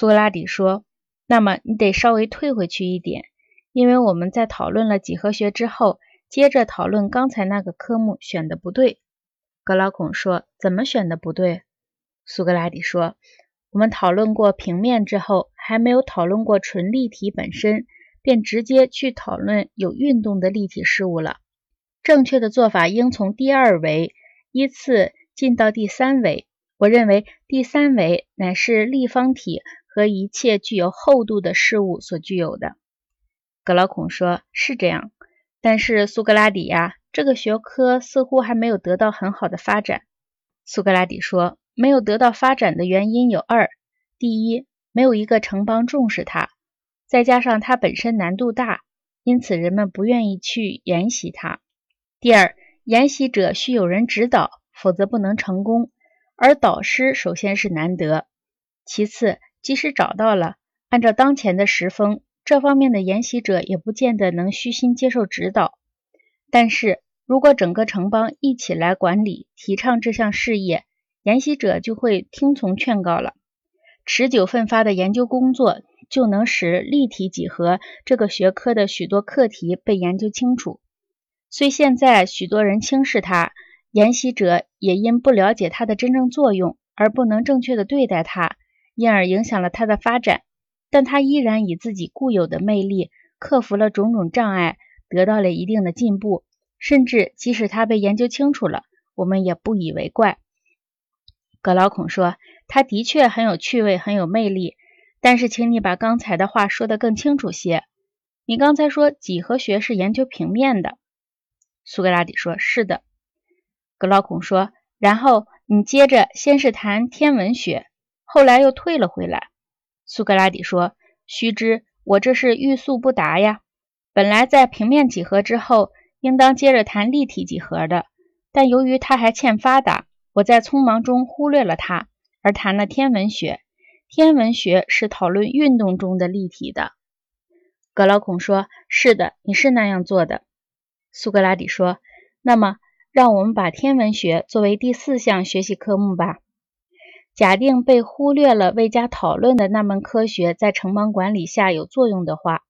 苏格拉底说：“那么你得稍微退回去一点，因为我们在讨论了几何学之后，接着讨论刚才那个科目选的不对。”格老孔说：“怎么选的不对？”苏格拉底说：“我们讨论过平面之后，还没有讨论过纯立体本身，便直接去讨论有运动的立体事物了。正确的做法应从第二维依次进到第三维。我认为第三维乃是立方体和一切具有厚度的事物所具有的。”格劳孔说：“是这样，但是苏格拉底呀。”这个学科似乎还没有得到很好的发展，苏格拉底说，没有得到发展的原因有二：第一，没有一个城邦重视它，再加上它本身难度大，因此人们不愿意去研习它；第二，研习者需有人指导，否则不能成功，而导师首先是难得；其次，即使找到了，按照当前的时风，这方面的研习者也不见得能虚心接受指导。但是如果整个城邦一起来管理、提倡这项事业，研习者就会听从劝告了。持久奋发的研究工作就能使立体几何这个学科的许多课题被研究清楚。虽现在许多人轻视它，研习者也因不了解它的真正作用而不能正确的对待它，因而影响了他的发展。但他依然以自己固有的魅力克服了种种障碍。得到了一定的进步，甚至即使他被研究清楚了，我们也不以为怪。格劳孔说：“他的确很有趣味，很有魅力。但是，请你把刚才的话说得更清楚些。你刚才说几何学是研究平面的。”苏格拉底说：“是的。”格劳孔说：“然后你接着先是谈天文学，后来又退了回来。”苏格拉底说：“须知我这是欲速不达呀。”本来在平面几何之后，应当接着谈立体几何的，但由于它还欠发达，我在匆忙中忽略了它，而谈了天文学。天文学是讨论运动中的立体的。格劳孔说：“是的，你是那样做的。”苏格拉底说：“那么，让我们把天文学作为第四项学习科目吧。假定被忽略了未加讨论的那门科学在城邦管理下有作用的话。”